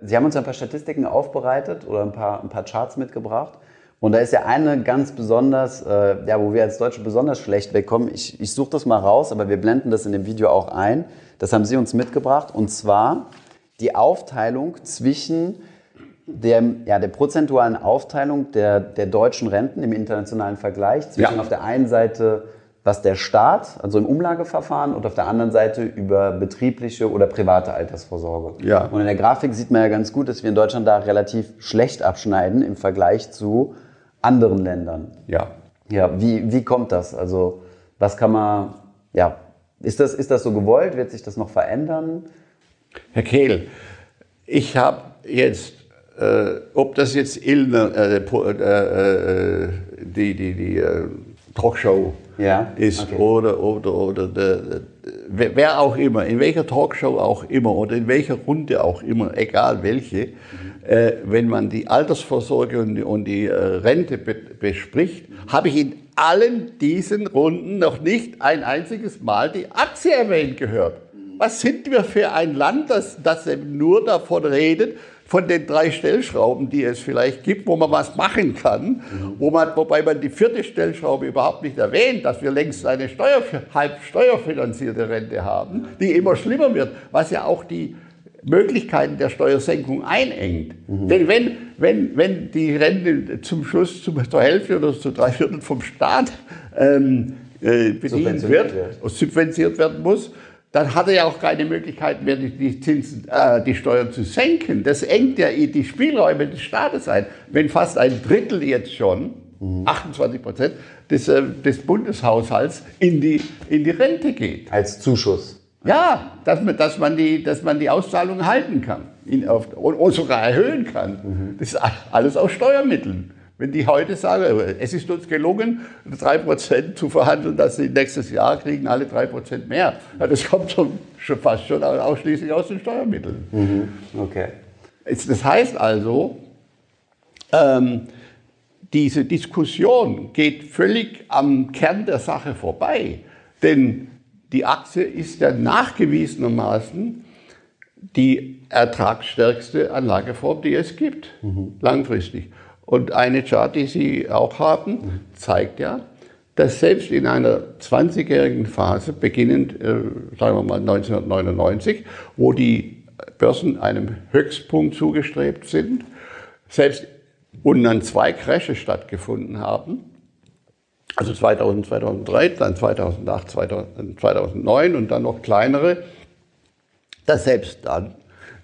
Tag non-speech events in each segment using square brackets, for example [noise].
Sie haben uns ein paar Statistiken aufbereitet oder ein paar, ein paar Charts mitgebracht. Und da ist ja eine ganz besonders, äh, ja, wo wir als Deutsche besonders schlecht wegkommen. Ich, ich suche das mal raus, aber wir blenden das in dem Video auch ein. Das haben Sie uns mitgebracht. Und zwar die Aufteilung zwischen der, ja, der prozentualen Aufteilung der, der deutschen Renten im internationalen Vergleich zwischen Ja. auf der einen Seite was der Staat, also im Umlageverfahren, und auf der anderen Seite über betriebliche oder private Altersvorsorge. Ja. Und in der Grafik sieht man ja ganz gut, dass wir in Deutschland da relativ schlecht abschneiden im Vergleich zu anderen Ländern. Ja. Ja, wie, wie kommt das? Also, was kann man, ja, ist das, ist das so gewollt? Wird sich das noch verändern? Herr Kehl, ich habe jetzt, äh, ob das jetzt Illner, äh, po- äh, äh, die, die, die äh, Talkshow Ja, ist okay. oder, oder, oder der, der, wer auch immer, in welcher Talkshow auch immer oder in welcher Runde auch immer, egal welche, äh, wenn man die Altersvorsorge und, die- und die äh, Rente be bespricht, habe ich in allen diesen Runden noch nicht ein einziges Mal die Aktie erwähnt gehört. Was sind wir für ein Land, das, das eben nur davon redet, von den drei Stellschrauben, die es vielleicht gibt, wo man was machen kann, wo man, wobei man die vierte Stellschraube überhaupt nicht erwähnt, dass wir längst eine Steuer, halb steuerfinanzierte Rente haben, die immer schlimmer wird, was ja auch die Möglichkeiten der Steuersenkung einengt. Denn wenn, wenn, wenn die Rente zum Schluss zum, zur Hälfte oder zu drei Viertel vom Staat ähm, äh, bedient wird, wird. subventioniert werden muss, dann hat er ja auch keine Möglichkeit mehr, die, Zinsen, äh, die Steuern zu senken. Das engt ja die Spielräume des Staates ein. Wenn fast ein Drittel jetzt schon, 28 Prozent, des, äh, des Bundeshaushalts in die, in die Rente geht. Als Zuschuss. Ja, dass man, dass man, die, dass man die Auszahlung halten kann in, auf, und, und sogar erhöhen kann. Das ist alles aus Steuermitteln. Wenn die heute sagen, es ist uns gelungen, 3% zu verhandeln, dass sie nächstes Jahr kriegen alle 3% mehr. Ja, das kommt schon, schon fast schon ausschließlich aus den Steuermitteln. Okay. Es- Das heißt also, ähm, diese Diskussion geht völlig am Kern der Sache vorbei. Denn die Aktie ist ja nachgewiesenermaßen die ertragsstärkste Anlageform, die es gibt, langfristig. Und eine Chart, die Sie auch haben, zeigt ja, dass selbst in einer 20-jährigen Phase, beginnend, äh, sagen wir mal 1999, wo die Börsen einem Höchstpunkt zugestrebt sind, selbst und dann zwei Crashes stattgefunden haben, also 2000, 2003, dann 2008, 2000, 2009 und dann noch kleinere, dass selbst dann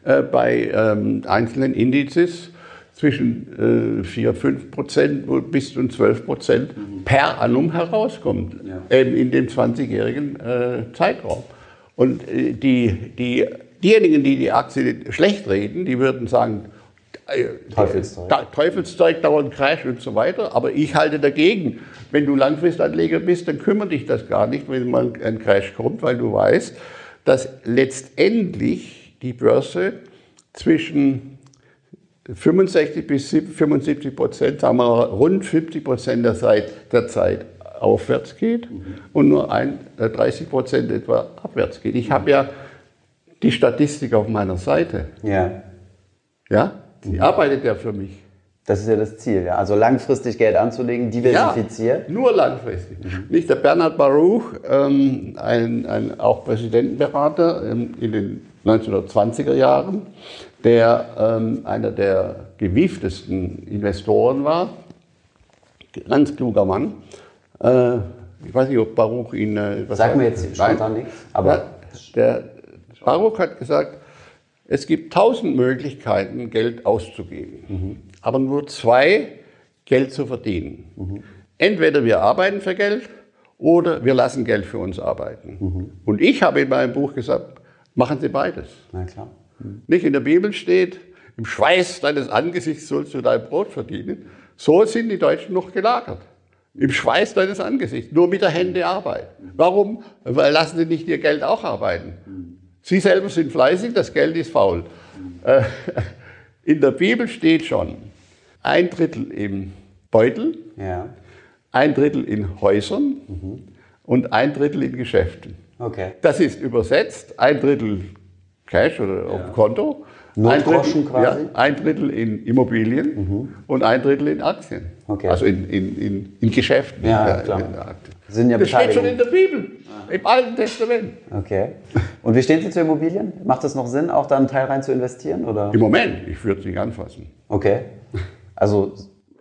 äh, bei ähm, einzelnen Indizes zwischen äh, 4, 5 Prozent bis zu 12 Prozent per annum herauskommt, eben in dem 20-jährigen äh, Zeitraum. Und äh, die, die, diejenigen, die die Aktie schlecht reden, die würden sagen, äh, Teufelszeug. Teufelszeug, dauernd Crash und so weiter. Aber ich halte dagegen. Wenn du Langfristanleger bist, dann kümmert dich das gar nicht, wenn mal ein Crash kommt, weil du weißt, dass letztendlich die Börse zwischen 65 bis 75 Prozent, sagen wir mal, rund 50 Prozent der Zeit, der Zeit aufwärts geht und nur ein, äh, 30 Prozent etwa abwärts geht. Ich habe ja die Statistik auf meiner Seite. Ja. Ja, die arbeitet ja für mich. Das ist ja das Ziel, ja. Also langfristig Geld anzulegen, diversifiziert. Ja, nur langfristig. Nicht der Bernhard Baruch, ähm, ein, ein auch Präsidentenberater ähm, in den 1920er Jahren, der ähm, einer der gewieftesten Investoren war, ganz kluger Mann. Äh, ich weiß nicht, ob Baruch ihn. Äh, was Sagt mir jetzt spontan nichts, aber Ja, der Baruch hat gesagt, es gibt tausend Möglichkeiten, Geld auszugeben, aber nur zwei, Geld zu verdienen. Entweder wir arbeiten für Geld oder wir lassen Geld für uns arbeiten. Und ich habe in meinem Buch gesagt, machen Sie beides. na klar. Nicht in der Bibel steht, im Schweiß deines Angesichts sollst du dein Brot verdienen. So sind die Deutschen noch gelagert. Im Schweiß deines Angesichts, nur mit der Hände arbeiten. Warum? Weil lassen sie nicht ihr Geld auch arbeiten. Sie selber sind fleißig, das Geld ist faul. Äh, [laughs] In der Bibel steht schon, ein Drittel im Beutel, Ja. ein Drittel in Häusern und ein Drittel in Geschäften. Okay. Das ist übersetzt, ein Drittel Cash oder auf dem Konto Nur ein Drittel, quasi? Ja, ein Drittel in Immobilien und ein Drittel in Aktien. Okay. Also in, in, in, in Geschäften. Ja, klar. in. Sind ja das steht schon in der Bibel, im Alten Testament. Okay. Und wie stehen Sie zu Immobilien? Macht es noch Sinn, auch da einen Teil rein zu investieren? Oder? Im Moment, ich würde es nicht anfassen. Okay. Also,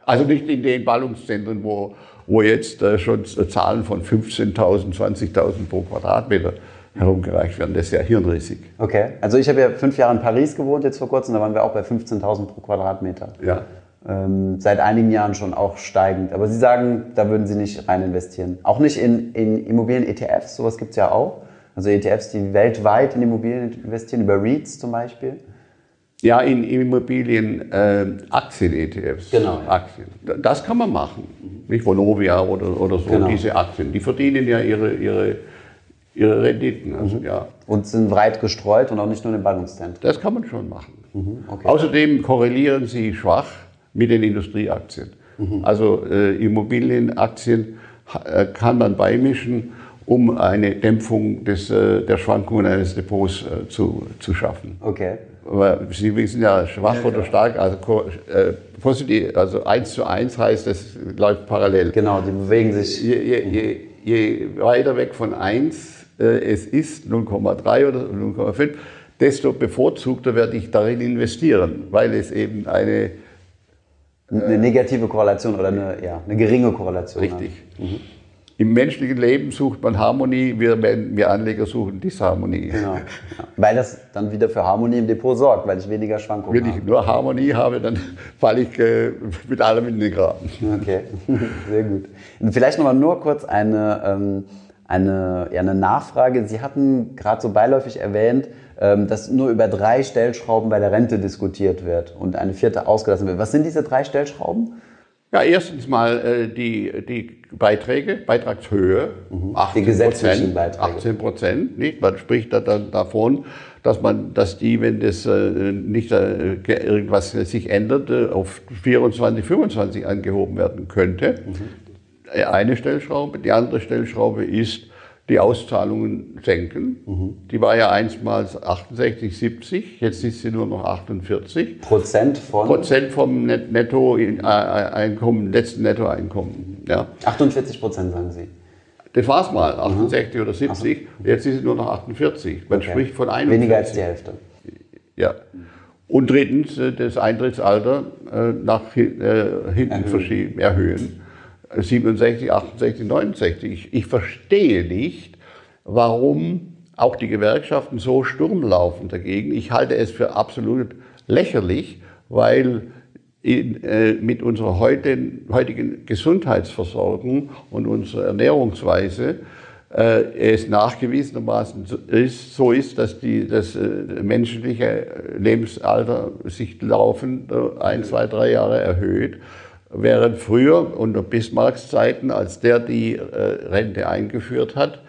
Also nicht in den Ballungszentren, wo, wo jetzt äh, schon Zahlen von 15.000, 20.000 pro Quadratmeter herumgereicht werden. Das ist ja hirnrissig. okay. Also ich habe ja fünf Jahre in Paris gewohnt jetzt vor kurzem, da waren wir auch bei 15.000 pro Quadratmeter. Ja. Ähm, seit einigen Jahren schon auch steigend. Aber Sie sagen, da würden Sie nicht rein investieren. Auch nicht in, in Immobilien-ETFs, sowas gibt es ja auch. Also ETFs, die weltweit in Immobilien investieren, über REITs zum Beispiel. Ja, in Immobilien, äh, Aktien-ETFs. Genau, ja. Aktien. Das kann man machen. Nicht Vonovia oder, oder so, Genau. diese Aktien. Die verdienen ja ihre, ihre, ihre Renditen. Also, Mhm. ja, Und sind breit gestreut und auch nicht nur in den Ballungszentren. das kann man schon machen. okay. Außerdem korrelieren sie schwach mit den Industrieaktien. Also äh, Immobilienaktien äh, kann man beimischen, um eine Dämpfung des, äh, der Schwankungen eines Depots äh, zu, zu schaffen. Okay. Aber Sie wissen ja, schwach oder stark, also ko- äh, positiv, also 1 zu 1 heißt, es läuft parallel. Genau, die bewegen sich. Je, je, je, je weiter weg von 1 äh, es ist, 0,3 oder 0,5, desto bevorzugter werde ich darin investieren, weil es eben eine, Eine negative Korrelation oder eine, ja, eine geringe Korrelation. richtig, im menschlichen Leben sucht man Harmonie, wir, wir Anleger suchen Disharmonie. Genau. Ja. Weil das dann wieder für Harmonie im Depot sorgt, weil ich weniger Schwankungen Wenn habe. ich nur Harmonie habe, dann [laughs] falle ich äh, mit allem in den Graben. Okay, [laughs] sehr gut. Vielleicht nochmal nur kurz eine, ähm, eine, ja, eine Nachfrage. Sie hatten gerade so beiläufig erwähnt, ähm, dass nur über drei Stellschrauben bei der Rente diskutiert wird und eine vierte ausgelassen wird. Was sind diese drei Stellschrauben? Ja, erstens mal äh, die, die Beiträge, Beitragshöhe, 18 Die gesetzlichen Beiträge. 18 Prozent, nicht? Man spricht da dann davon, dass man, dass die, wenn das äh, nicht äh, ge- irgendwas sich ändert, äh, auf 24, 25 angehoben werden könnte. Äh, Eine Stellschraube. Die andere Stellschraube ist, die Auszahlungen senken. Die war ja einstmals 68, 70, jetzt ist sie nur noch 48. Prozent von Prozent vom Net- Nettoeinkommen, letzten Nettoeinkommen. Ja. 48 Prozent, sagen Sie. Das war es mal, 68 oder 70. Jetzt ist es nur noch 48. Man Okay. spricht von 41. Weniger als die Hälfte. Ja. Und drittens, äh, das Eintrittsalter äh, nach hi- äh, hinten verschieben, erhöhen. Äh, 67, 68, 69. Ich, ich verstehe nicht, warum auch die Gewerkschaften so Sturm laufen dagegen. Ich halte es für absolut lächerlich, weil in, äh, mit unserer heutigen, heutigen Gesundheitsversorgung und unserer Ernährungsweise äh, es nachgewiesenermaßen so ist, so ist, dass die, das äh, menschliche Lebensalter sich laufend ein, zwei, drei Jahre erhöht. Während früher unter Bismarcks Zeiten, als der die äh, Rente eingeführt hat,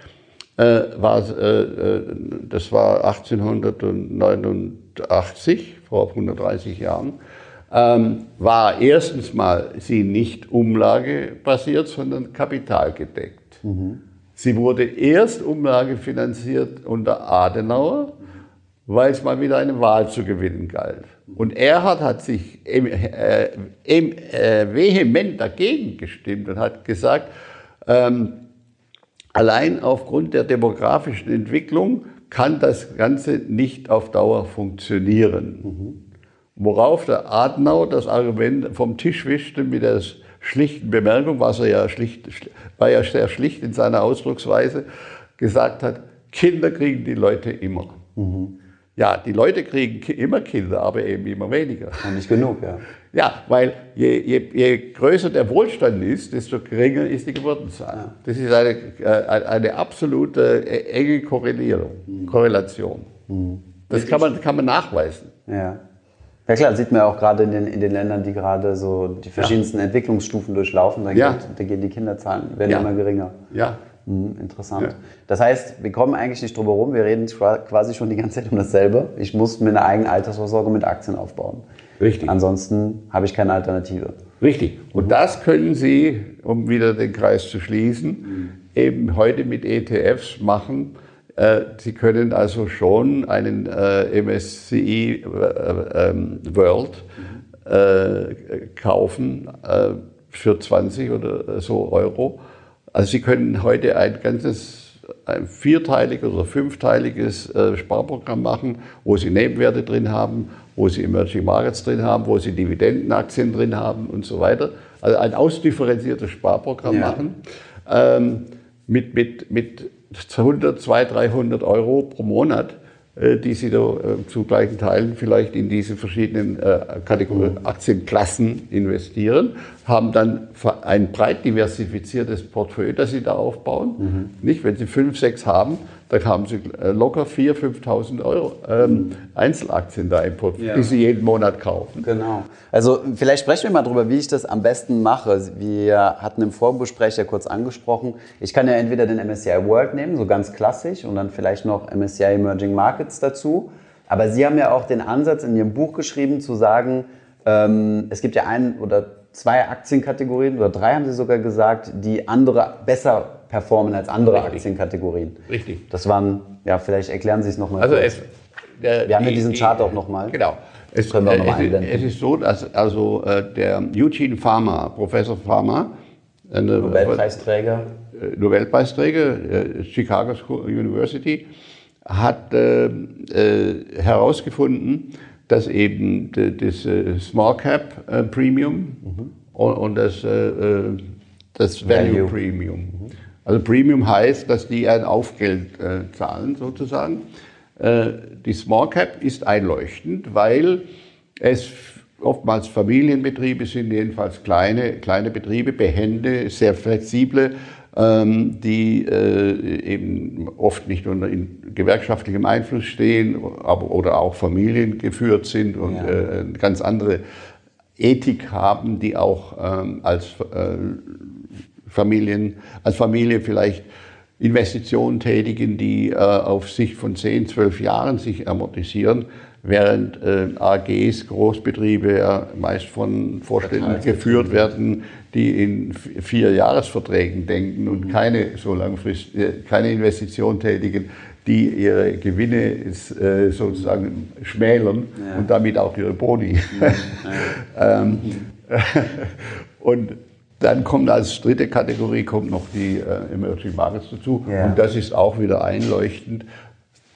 äh, war, äh, äh, das war 1889, vor 130 Jahren, ähm, war erstens mal sie nicht umlagebasiert, sondern kapitalgedeckt. Sie wurde erst umlagefinanziert unter Adenauer, weil es mal wieder eine Wahl zu gewinnen galt. Und Erhard hat sich äh, äh, vehement dagegen gestimmt und hat gesagt, ähm, allein aufgrund der demografischen Entwicklung kann das Ganze nicht auf Dauer funktionieren. Worauf der Adenauer das Argument vom Tisch wischte mit der schlichten Bemerkung, was er ja schlicht, war ja sehr schlicht in seiner Ausdrucksweise, gesagt hat, Kinder kriegen die Leute immer. Ja, die Leute kriegen immer Kinder, aber eben immer weniger. Und nicht genug, ja. Ja, weil je, je, je größer der Wohlstand ist, desto geringer ist die Geburtenzahl. Das ist eine, äh, eine absolute äh, enge Korrelierung, Korrelation. Das kann man, kann man nachweisen. Ja. Ja klar, sieht man ja auch gerade in den, in den Ländern, die gerade so die verschiedensten Entwicklungsstufen durchlaufen, da, Ja. geht, da gehen die Kinderzahlen, werden Ja. immer geringer. Ja, Hm, interessant. Ja. Das heißt, wir kommen eigentlich nicht drum herum, wir reden qua- quasi schon die ganze Zeit um dasselbe. Ich muss mir eine eigene Altersvorsorge mit Aktien aufbauen. Richtig. Ansonsten habe ich keine Alternative. richtig. Und das können Sie, um wieder den Kreis zu schließen, eben heute mit ETFs machen. Äh, Sie können also schon einen äh, MSCI äh, ähm, World äh, kaufen für 20 oder so Euro. Also Sie können heute ein ganzes ein vierteiliges oder fünfteiliges äh, Sparprogramm machen, wo Sie Nebenwerte drin haben, wo Sie Emerging Markets drin haben, wo Sie Dividendenaktien drin haben und so weiter. Also ein ausdifferenziertes Sparprogramm ja. machen ähm, mit, mit, mit 100, 200, 300 Euro pro Monat die Sie da äh, zu gleichen Teilen vielleicht in diese verschiedenen äh, Kategorien Aktienklassen investieren, haben dann ein breit diversifiziertes Portfolio, das Sie da aufbauen. Mhm. Nicht, wenn Sie fünf, sechs haben, dann haben Sie locker 4.000, 5.000 Euro ähm, Einzelaktien da im Portfolio, ja. die Sie jeden Monat kaufen. Genau. Also vielleicht sprechen wir mal darüber, wie ich das am besten mache. Wir hatten im Vorgespräch ja kurz angesprochen, ich kann ja entweder den MSCI World nehmen, so ganz klassisch, und dann vielleicht noch MSCI Emerging Markets dazu. Aber Sie haben ja auch den Ansatz in Ihrem Buch geschrieben, zu sagen, ähm, es gibt ja ein oder zwei Aktienkategorien oder drei haben Sie sogar gesagt, die andere besser performen als andere Richtig. Aktienkategorien. Richtig. Das waren, ja, vielleicht erklären Sie es nochmal. Also es, der, wir haben ja diesen Chart auch nochmal. Genau. Es, können wir noch es, es ist so, dass also äh, der Eugene Farmer, Professor Farmer, Nobelpreisträger, äh, Nobelpreisträger, äh, Chicago University, hat äh, äh, herausgefunden, dass eben das äh, Small Cap Premium mhm. und, und, das, das Value, Value. Premium mhm. Also Premium heißt, dass die ein Aufgeld äh, zahlen sozusagen. Äh, die Small Cap ist einleuchtend, weil es oftmals Familienbetriebe sind, jedenfalls kleine, kleine Betriebe, behende, sehr flexible, ähm, die äh, eben oft nicht unter gewerkschaftlichem Einfluss stehen aber, oder auch familiengeführt sind und ja. äh, ganz andere Ethik haben, die auch ähm, als äh, Familien, als Familie vielleicht Investitionen tätigen, die äh, auf Sicht von 10, 12 Jahren sich amortisieren, während äh, AGs, Großbetriebe ja meist von Vorständen geführt werden, die in vier Jahresverträgen denken und mhm. keine so langfristig, äh, keine Investition tätigen, die ihre Gewinne äh, sozusagen schmälern ja. und damit auch ihre Boni. [laughs] Ja. ähm, [laughs] und dann kommt als dritte Kategorie kommt noch die äh, Emerging Markets dazu. Ja. Und das ist auch wieder einleuchtend.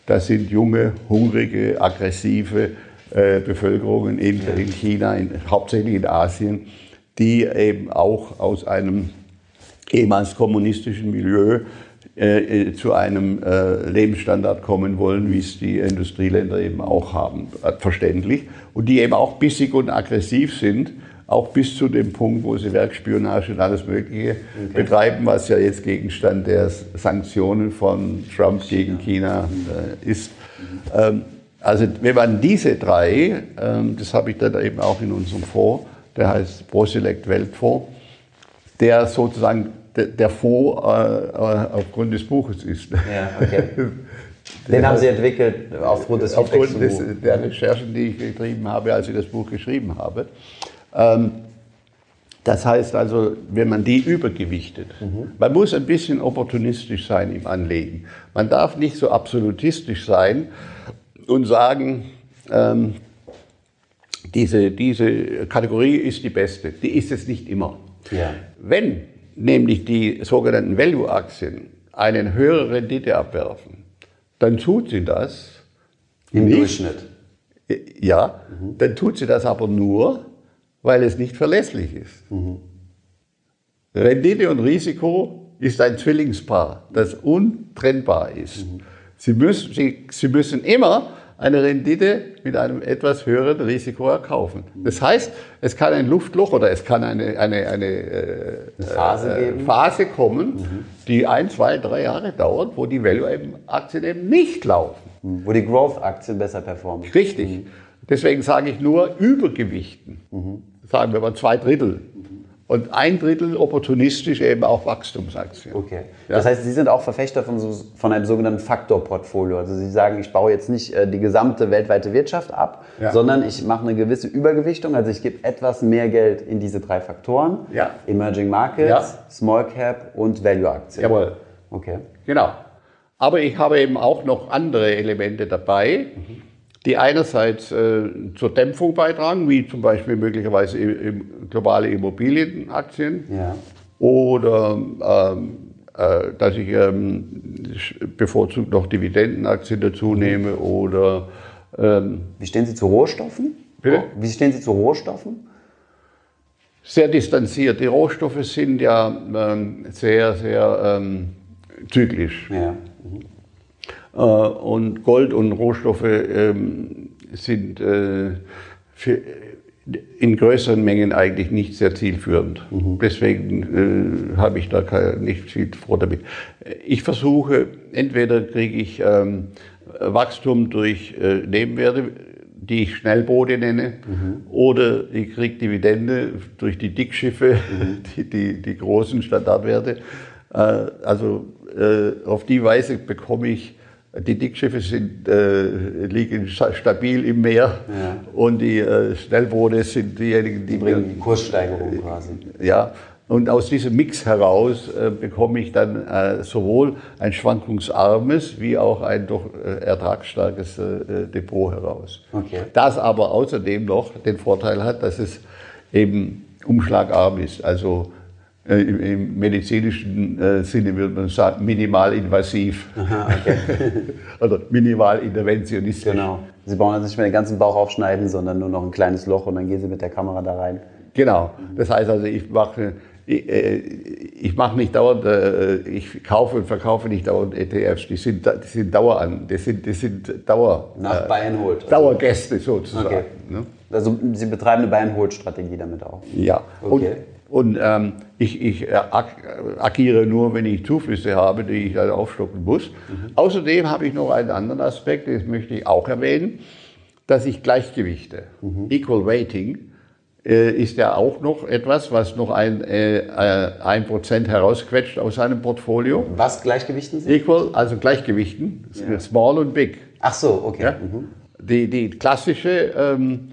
Das sind junge, hungrige, aggressive äh, Bevölkerungen in, ja. in China, in, hauptsächlich in Asien, die eben auch aus einem ehemals kommunistischen Milieu äh, äh zu einem äh, Lebensstandard kommen wollen, wie es die Industrieländer eben auch haben, verständlich. Und die eben auch bissig und aggressiv sind auch bis zu dem Punkt, wo sie Werkspionage und alles Mögliche okay. betreiben, was ja jetzt Gegenstand der Sanktionen von Trump gegen China äh, ist. Ähm, also wenn man diese drei, ähm, das habe ich dann eben auch in unserem Fonds, der heißt ProSelect Weltfonds, der sozusagen der, der Fonds äh, äh, aufgrund des Buches ist. Ja, okay. [laughs] Den haben Sie entwickelt aufgrund des Aufgrund des, der Recherchen, die ich getrieben habe, als ich das Buch geschrieben habe. Ähm, das heißt also, wenn man die übergewichtet, mhm. man muss ein bisschen opportunistisch sein im Anlegen. Man darf nicht so absolutistisch sein und sagen, ähm, diese, diese Kategorie ist die beste. Die ist es nicht immer. Ja. Wenn nämlich die sogenannten Value-Aktien eine höhere Rendite abwerfen, dann tut sie das. Im nicht, Durchschnitt. Ja, mhm. dann tut sie das aber nur, weil es nicht verlässlich ist. Mhm. Rendite und Risiko ist ein Zwillingspaar, das untrennbar ist. Mhm. Sie, müssen, Sie, Sie müssen immer eine Rendite mit einem etwas höheren Risiko erkaufen. Das heißt, es kann ein Luftloch oder es kann eine, eine, eine, äh, Phase, äh, Phase, kommen, mhm. die ein, zwei, drei Jahre dauert, wo die Value-Aktien eben nicht laufen. Mhm. Wo die Growth-Aktien besser performen. Richtig. Mhm. Deswegen sage ich nur Übergewichten. Mhm sagen wir mal zwei Drittel. Und ein Drittel opportunistisch eben auch Wachstumsaktien. Okay. Ja. Das heißt, Sie sind auch Verfechter von, so, von einem sogenannten Faktorportfolio. Also Sie sagen, ich baue jetzt nicht äh, die gesamte weltweite Wirtschaft ab, ja. sondern ich mache eine gewisse Übergewichtung. Also ich gebe etwas mehr Geld in diese drei Faktoren. Ja. Emerging Markets, Small Cap und Value Aktien. Jawohl. Okay. Genau. Aber ich habe eben auch noch andere Elemente dabei, die einerseits äh, zur Dämpfung beitragen, wie zum Beispiel möglicherweise im, globale Immobilienaktien Ja. oder ähm, äh, dass ich ähm, bevorzugt noch Dividendenaktien dazu nehme oder ähm, Wie stehen Sie zu Rohstoffen? Bitte? Wie stehen Sie zu Rohstoffen? sehr distanziert. Die Rohstoffe sind ja ähm, sehr, sehr ähm, zyklisch. Ja. Äh, und Gold und Rohstoffe ähm, sind äh, in größeren Mengen eigentlich nicht sehr zielführend. Deswegen äh, habe ich da kein, nicht viel vor damit. Ich versuche, entweder kriege ich ähm, Wachstum durch äh, Nebenwerte, die ich Schnellboote nenne, oder ich kriege Dividende durch die Dickschiffe, [laughs] die, die, die großen Standardwerte. Äh, also äh, auf die Weise bekomme ich die Dickschiffe sind, äh, liegen sta- stabil im Meer Ja. und die äh, Schnellboote sind diejenigen, die, Die bringen Kurssteigerung quasi. ja, und aus diesem Mix heraus äh, bekomme ich dann äh, sowohl ein schwankungsarmes wie auch ein doch äh, ertragsstarkes äh, Depot heraus. Okay. Das aber außerdem noch den Vorteil hat, dass es eben umschlagarm ist. Also äh, im, im medizinischen äh, Sinne würde man sagen, minimalinvasiv [laughs] oder minimalinterventionistisch. Genau. Sie brauchen jetzt nicht mehr den ganzen Bauch aufschneiden, sondern nur noch ein kleines Loch und dann gehen Sie mit der Kamera da rein. Genau. Das heißt also, ich mache, ich, äh, ich mache nicht dauernd, äh, ich kaufe und verkaufe nicht dauernd ETFs. Die sind, die sind Daueran, die sind, die sind Dauer, Nach äh, Buy and Hold. Dauergäste sozusagen. Okay. Ne? Also Sie betreiben eine Buy-and-Hold-Strategie damit auch. Ja. Okay. Und, und ähm, ich, ich äh, ag agiere nur, wenn ich Zuflüsse habe, die ich dann aufstocken muss. Außerdem habe ich noch einen anderen Aspekt, das möchte ich auch erwähnen, dass ich Gleichgewichte, Equal Weighting, äh, ist ja auch noch etwas, was noch ein, äh, ein Prozent herausquetscht aus seinem Portfolio. Was gleichgewichten Sie? Equal, also Gleichgewichten, Small und Big. Ach so, okay. Ja? Mhm. Die, die klassische ähm,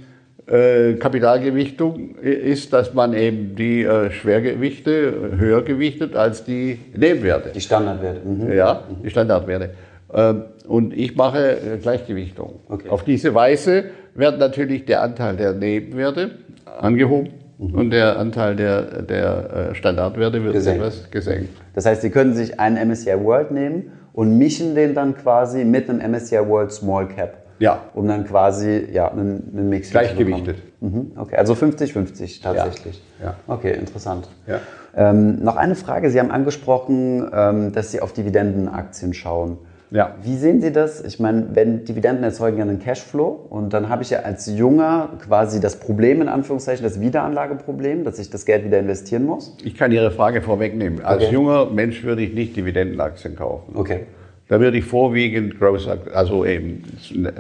äh, Kapitalgewichtung ist, dass man eben die äh, Schwergewichte höher gewichtet als die Nebenwerte. Die Standardwerte. Mhm. Ja, die Standardwerte. Ähm, und ich mache äh, Gleichgewichtung. Okay. Auf diese Weise wird natürlich der Anteil der Nebenwerte angehoben und der Anteil der, der Standardwerte wird Gesenkt. etwas gesenkt. Das heißt, Sie können sich einen MSCI World nehmen und mischen den dann quasi mit einem MSCI World Small Cap. Ja. Um dann quasi ja, einen, einen Mix Gleichgewichtet. Mhm. Okay, also 50-50 tatsächlich. Ja. Okay, interessant. Ja. Ähm, noch eine Frage. Sie haben angesprochen, ähm, dass Sie auf Dividendenaktien schauen. Ja. Wie sehen Sie das? Ich meine, wenn Dividenden erzeugen ja einen Cashflow und dann habe ich ja als Junger quasi das Problem, in Anführungszeichen, das Wiederanlageproblem, dass ich das Geld wieder investieren muss. Ich kann Ihre Frage vorwegnehmen. Als Okay. junger Mensch würde ich nicht Dividendenaktien kaufen. Okay. Da würde ich vorwiegend Growth, also eben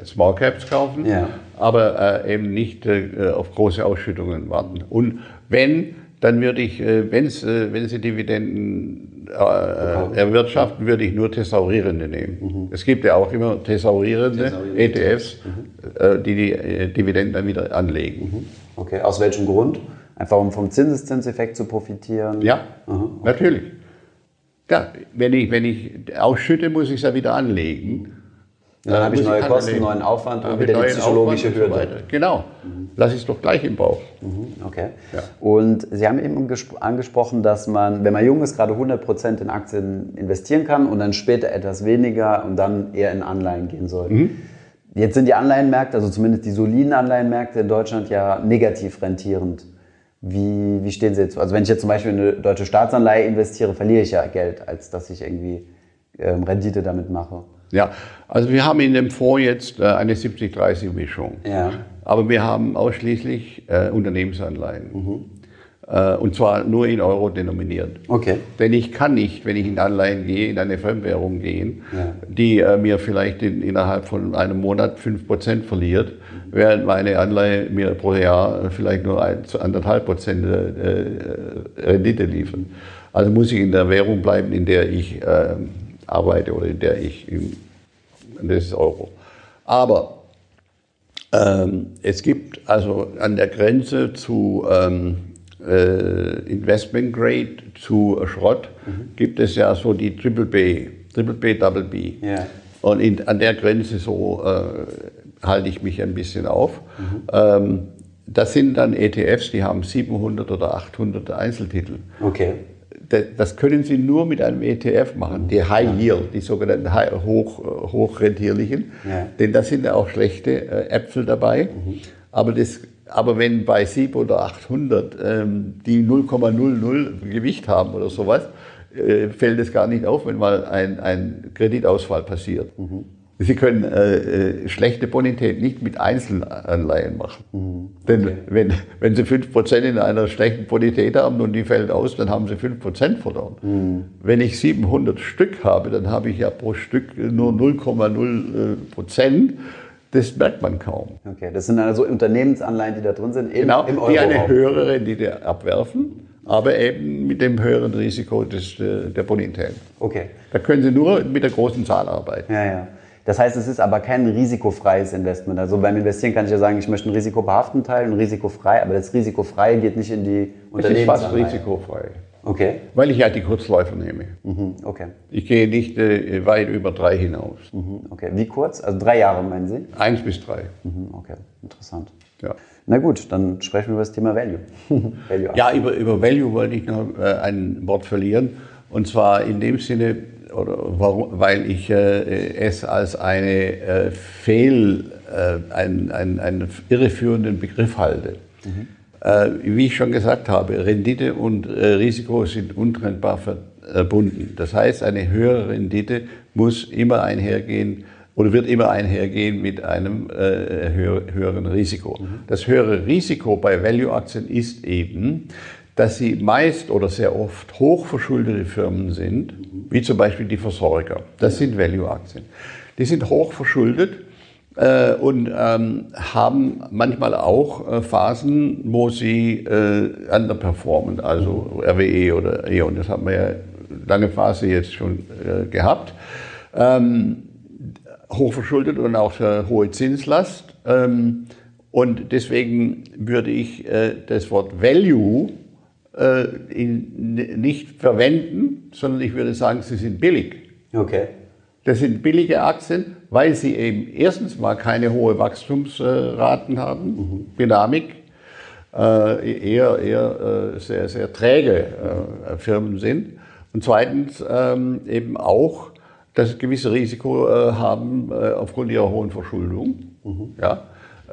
Small Caps kaufen, Ja. aber äh, eben nicht äh, auf große Ausschüttungen warten. Und wenn, dann würde ich, äh, wenn's, äh, wenn Sie Dividenden äh, erwirtschaften, würde ich nur Thesaurierende nehmen. Es gibt ja auch immer Thesaurierende, Thesaurierende ETFs, äh, die die äh, Dividenden dann wieder anlegen. Okay, aus welchem Grund? Einfach um vom Zinseszinseffekt zu profitieren? Ja, natürlich. Ja, wenn ich, wenn ich ausschütte, muss ich es ja wieder anlegen. Dann habe ich neue keiner Kosten, neuen Aufwand und wieder die psychologische Aufwand und so Hürde. weiter. Genau. Lass es doch gleich im Bauch. Okay. Ja. Und Sie haben eben gespro- angesprochen, dass man, wenn man jung ist, gerade 100% in Aktien investieren kann und dann später etwas weniger und dann eher in Anleihen gehen soll. Mhm. Jetzt sind die Anleihenmärkte, also zumindest die soliden Anleihenmärkte in Deutschland ja negativ rentierend. Wie, wie stehen Sie jetzt? Also wenn ich jetzt zum Beispiel in eine deutsche Staatsanleihe investiere, verliere ich ja Geld, als dass ich irgendwie ähm, Rendite damit mache. Ja, also wir haben in dem Fonds jetzt äh, eine 70-30-Mischung. Ja. Aber wir haben ausschließlich äh, Unternehmensanleihen. Äh, und zwar nur in Euro denominiert. Okay. Denn ich kann nicht, wenn ich in Anleihen gehe, in eine Fremdwährung gehen, Ja. die äh, mir vielleicht in, innerhalb von einem Monat 5% verliert, während meine Anleihe mir pro Jahr vielleicht nur ein, zu anderthalb Prozent äh, äh, Rendite liefert. Also muss ich in der Währung bleiben, in der ich äh, arbeite oder in der ich, im, das ist Euro. Aber ähm, es gibt also an der Grenze zu ähm, äh, Investment Grade zu Schrott gibt es ja so die Triple B Triple B, Double B. Ja. Und in, an der Grenze so äh, halte ich mich ein bisschen auf. Ähm, das sind dann ETFs, die haben 700 oder 800 Einzeltitel. Okay. Da- Das können Sie nur mit einem ETF machen, die High Yield, die sogenannten high, hoch, äh, hochrentierlichen. Ja. Denn da sind ja auch schlechte äh, Äpfel dabei. Aber, das, aber wenn bei 700 oder 800 ähm, die 0,00 Gewicht haben oder sowas, äh, fällt es gar nicht auf, wenn mal ein, ein Kreditausfall passiert. Sie können äh, äh, schlechte Bonität nicht mit Einzelanleihen machen. Denn wenn, wenn Sie 5% in einer schlechten Bonität haben und die fällt aus, dann haben Sie 5% verloren. Wenn ich 700 Stück habe, dann habe ich ja pro Stück nur 0,0%. Das merkt man kaum. Okay, das sind also Unternehmensanleihen, die da drin sind, im, Genau, im die eine höhere Rendite abwerfen, aber eben mit dem höheren Risiko des, äh, der Bonität. Okay, Da können Sie nur mit der großen Zahl arbeiten. ja, ja. Das heißt, es ist aber kein risikofreies Investment. Also beim Investieren kann ich ja sagen, ich möchte einen risikobehafteten Teil und risikofrei, aber das Risikofreie geht nicht in die Es ist fast Unternehmensanleihe. risikofrei, Okay, weil ich ja die Kurzläufer nehme. mhm. okay, Ich gehe nicht äh, weit über drei hinaus. mhm. okay. Wie kurz? Also drei Jahre meinen Sie? Eins bis drei. Mhm. Okay, interessant. Ja. Na gut, dann sprechen wir über das Thema Value. [laughs] Value Ja, über, über Value wollte ich noch äh, ein Wort verlieren. Und zwar in dem Sinne, oder warum, weil ich äh, es als eine äh, Fehl, äh, einen, einen, einen irreführenden Begriff halte. Äh, wie ich schon gesagt habe, Rendite und äh, Risiko sind untrennbar verbunden. Das heißt, eine höhere Rendite muss immer einhergehen oder wird immer einhergehen mit einem äh, höher, höheren Risiko. Das höhere Risiko bei Value-Aktien ist eben, dass sie meist oder sehr oft hochverschuldete Firmen sind, wie zum Beispiel die Versorger. Das sind Value-Aktien. Die sind hochverschuldet äh, und ähm, haben manchmal auch äh, Phasen, wo sie äh, underperformen, also RWE oder E.ON. Das haben wir ja lange Phase jetzt schon äh, gehabt. Ähm, hochverschuldet und auch hohe Zinslast. Ähm, und deswegen würde ich äh, das Wort Value äh, nicht verwenden, sondern ich würde sagen, sie sind billig. Okay. Das sind billige Aktien, weil sie eben erstens mal keine hohe Wachstumsraten haben, Dynamik, äh, eher, eher äh, sehr, sehr träge äh, Firmen sind. Und zweitens ähm, eben auch, sie gewisse Risiko äh, haben äh, aufgrund ihrer hohen Verschuldung. Ja.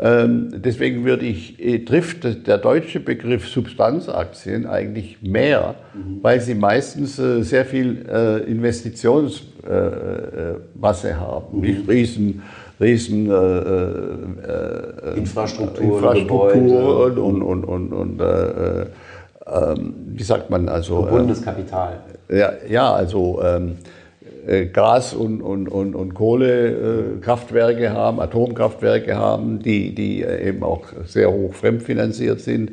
Ähm, deswegen würde ich, äh, trifft der deutsche Begriff Substanzaktien eigentlich mehr, weil sie meistens äh, sehr viel äh, Investitionsmasse Masse haben. Nicht riesen, riesen äh, Infrastruktur, Infrastruktur Gebäude. und, und, und, und äh, äh, ähm, wie sagt man also? Bundes Kapital. ja, ja, also ähm, äh, Gas- und, und, und, und Kohlekraftwerke äh, Kraftwerke haben, Atomkraftwerke haben, die, die äh, eben auch sehr hoch fremdfinanziert sind.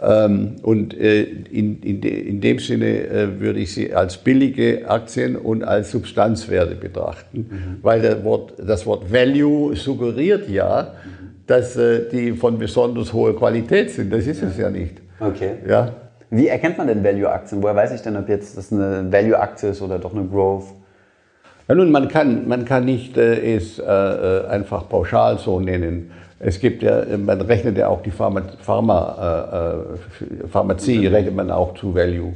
Ähm, und äh, in, in, in dem Sinne äh, würde ich sie als billige Aktien und als Substanzwerte betrachten, weil der Wort, das Wort Value suggeriert ja, dass äh, die von besonders hoher Qualität sind. Das ist es ja nicht. Okay. Ja. Wie erkennt man denn Value-Aktien? Woher weiß ich denn, ob jetzt das eine Value-Aktie ist oder doch eine Growth? Ja, nun, man kann, man kann nicht äh, es äh, äh, einfach pauschal so nennen. Es gibt ja, man rechnet ja auch die Pharma, Pharma, äh, äh, Pharmazie, rechnet man auch zu Value.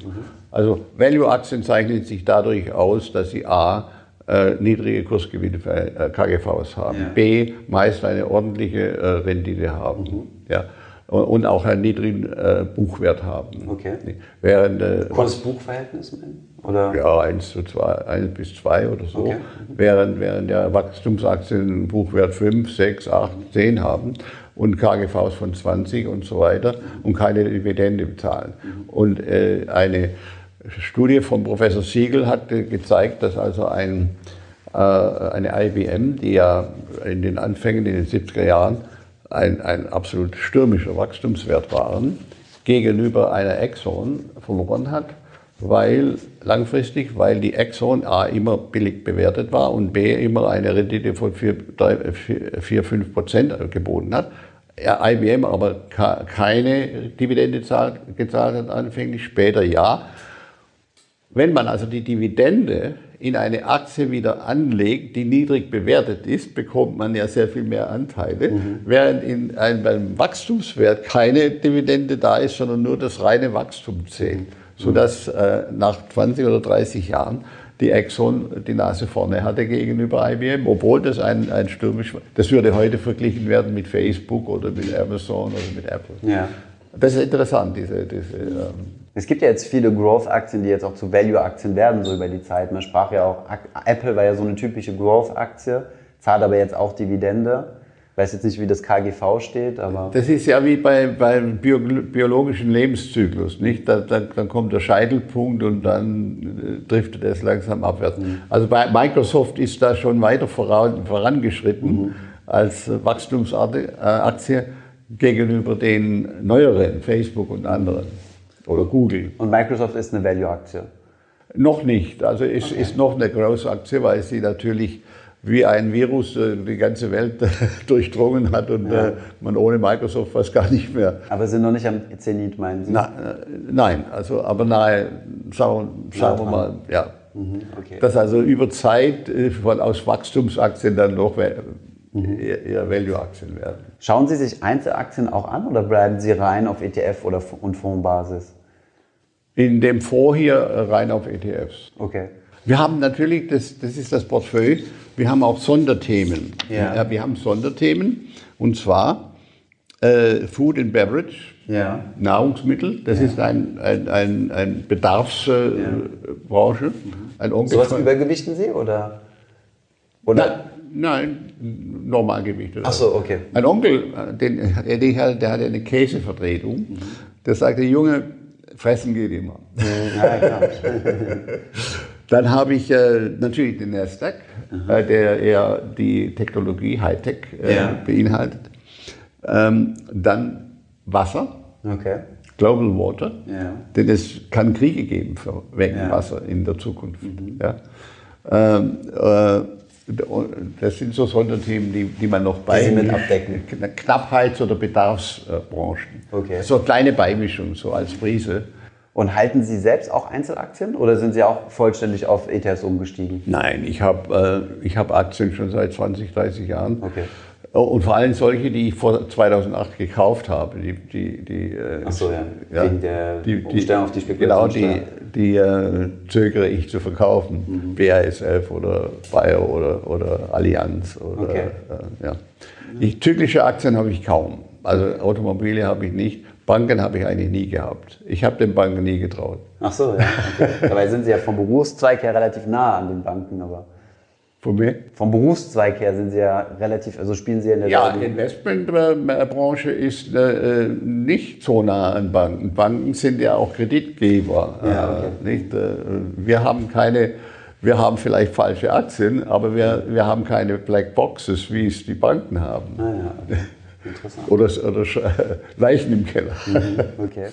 Also Value-Aktien zeichnen sich dadurch aus, dass sie A, äh, niedrige Kursgewinne für KGVs haben, Ja. B, meist eine ordentliche Rendite haben. Ja. Und auch einen niedrigen Buchwert haben. Okay. Während äh, Kurs-Buch-Verhältnis? Oder? ja, 1 zu 2, 1 bis 2 oder so. Okay. Während, während der Wachstumsaktien einen Buchwert 5, 6, 8, 10 haben und KGVs von 20 und so weiter und keine Dividende bezahlen. Und äh, eine Studie von Professor Siegel hat äh, gezeigt, dass also ein, äh, eine IBM, die ja in den Anfängen, in den 70er Jahren, ein, ein absolut stürmischer Wachstumswert waren, gegenüber einer Exxon verloren hat, weil langfristig, weil die Exxon A immer billig bewertet war und B immer eine Rendite von 4, 4 5 Prozent geboten hat. IBM aber keine Dividende zahlt, gezahlt hat anfänglich, später ja. Wenn man also die Dividende in eine Aktie wieder anlegt, die niedrig bewertet ist, bekommt man ja sehr viel mehr Anteile, mhm. während in einem, beim Wachstumswert keine Dividende da ist, sondern nur das reine Wachstum zählt, sodass äh, nach 20 oder 30 Jahren die Exxon die Nase vorne hatte gegenüber IBM, obwohl das ein, ein stürmisch, das würde heute verglichen werden mit Facebook oder mit Amazon oder mit Apple. Ja. Das ist interessant, diese, diese ähm, es gibt ja jetzt viele Growth-Aktien, die jetzt auch zu Value-Aktien werden, so über die Zeit. Man sprach ja auch, Apple war ja so eine typische Growth-Aktie, zahlt aber jetzt auch Dividende. Ich weiß jetzt nicht, wie das KGV steht, aber. Das ist ja wie bei, beim Bio, biologischen Lebenszyklus, nicht? Da, da, dann kommt der Scheitelpunkt und dann äh, driftet es langsam abwärts. Mhm. Also bei Microsoft ist da schon weiter voran, vorangeschritten mhm. als Wachstumsaktie gegenüber den neueren, Facebook und anderen. Oder Google. Und Microsoft ist eine Value-Aktie? Noch nicht. Also es okay. ist noch eine Growth-Aktie, weil sie natürlich wie ein Virus äh, die ganze Welt [laughs] durchdrungen hat und ja. Äh, man ohne Microsoft fast gar nicht mehr. Aber sind noch nicht am Zenit, meinen Sie? Na, äh, nein, also aber nahe, sagen, sagen wir mal, ja. Mhm, okay. Dass also über Zeit von, aus Wachstumsaktien dann noch mhm. eher Value-Aktien werden. Schauen Sie sich Einzelaktien auch an oder bleiben Sie rein auf ETF- oder und Fondsbasis? In dem Fonds hier rein auf ETFs. Okay. Wir haben natürlich, das, das ist das Portfolio, wir haben auch Sonderthemen. Ja. ja wir haben Sonderthemen und zwar äh, Food and Beverage, ja. Nahrungsmittel, das ja. ist ein, ein, ein, ein Bedarfsbranche. Äh, ein Onkel so was übergewichten Sie oder? oder? Nein, Normalgewicht. Ach so, okay. Ein Onkel, den, der, der hatte eine Käsevertretung, mhm. der sagte, Junge, fressen geht immer. Ja, klar. [laughs] Dann habe ich äh, natürlich den Nasdaq, äh, der eher die Technologie, Hightech äh, ja. beinhaltet. Ähm, dann Wasser. Okay. Global Water. Ja. Denn es kann Kriege geben für, wegen ja. Wasser in der Zukunft. Mhm. Ähm, äh, das sind so Sonderthemen, die, die man noch bei die mit abdecken. Knappheits- oder Bedarfsbranchen. Okay. So eine kleine Beimischung, so als Prise. Und halten Sie selbst auch Einzelaktien oder sind Sie auch vollständig auf ETFs umgestiegen? Nein, ich habe äh, hab Aktien schon seit 20, 30 Jahren. Okay. Und vor allem solche, die ich vor 2008 gekauft habe. Die, die, die, äh, Ach so, ja. ja Wegen der die, Umstellung auf die Spekulation. Genau, die, die äh, zögere ich zu verkaufen. Mhm. BASF oder Bayer oder, oder Allianz. Oder, okay. äh, ja. Ich, zyklische Aktien habe ich kaum. Also Automobile habe ich nicht. Banken habe ich eigentlich nie gehabt. Ich habe den Banken nie getraut. Ach so, ja. Okay. Dabei sind Sie ja vom Berufszweig her relativ nah an den Banken, aber. Von mir? Vom Berufszweig her sind Sie ja relativ, also spielen Sie ja in der Ja, die Investmentbranche ist äh, nicht so nah an Banken. Banken sind ja auch Kreditgeber. Ja, okay. äh, nicht, äh, wir haben keine, wir haben vielleicht falsche Aktien, aber wir, wir haben keine Black Boxes, wie es die Banken haben. Ah, ja, okay. Interessant. Oder, oder [laughs] Leichen im Keller. Mhm, okay.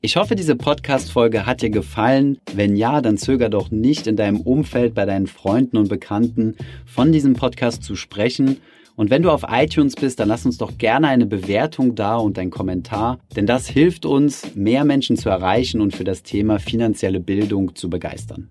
Ich hoffe, diese Podcast-Folge hat dir gefallen. Wenn ja, dann zöger doch nicht in deinem Umfeld, bei deinen Freunden und Bekannten von diesem Podcast zu sprechen. Und wenn du auf iTunes bist, dann lass uns doch gerne eine Bewertung da und einen Kommentar, denn das hilft uns, mehr Menschen zu erreichen und für das Thema finanzielle Bildung zu begeistern.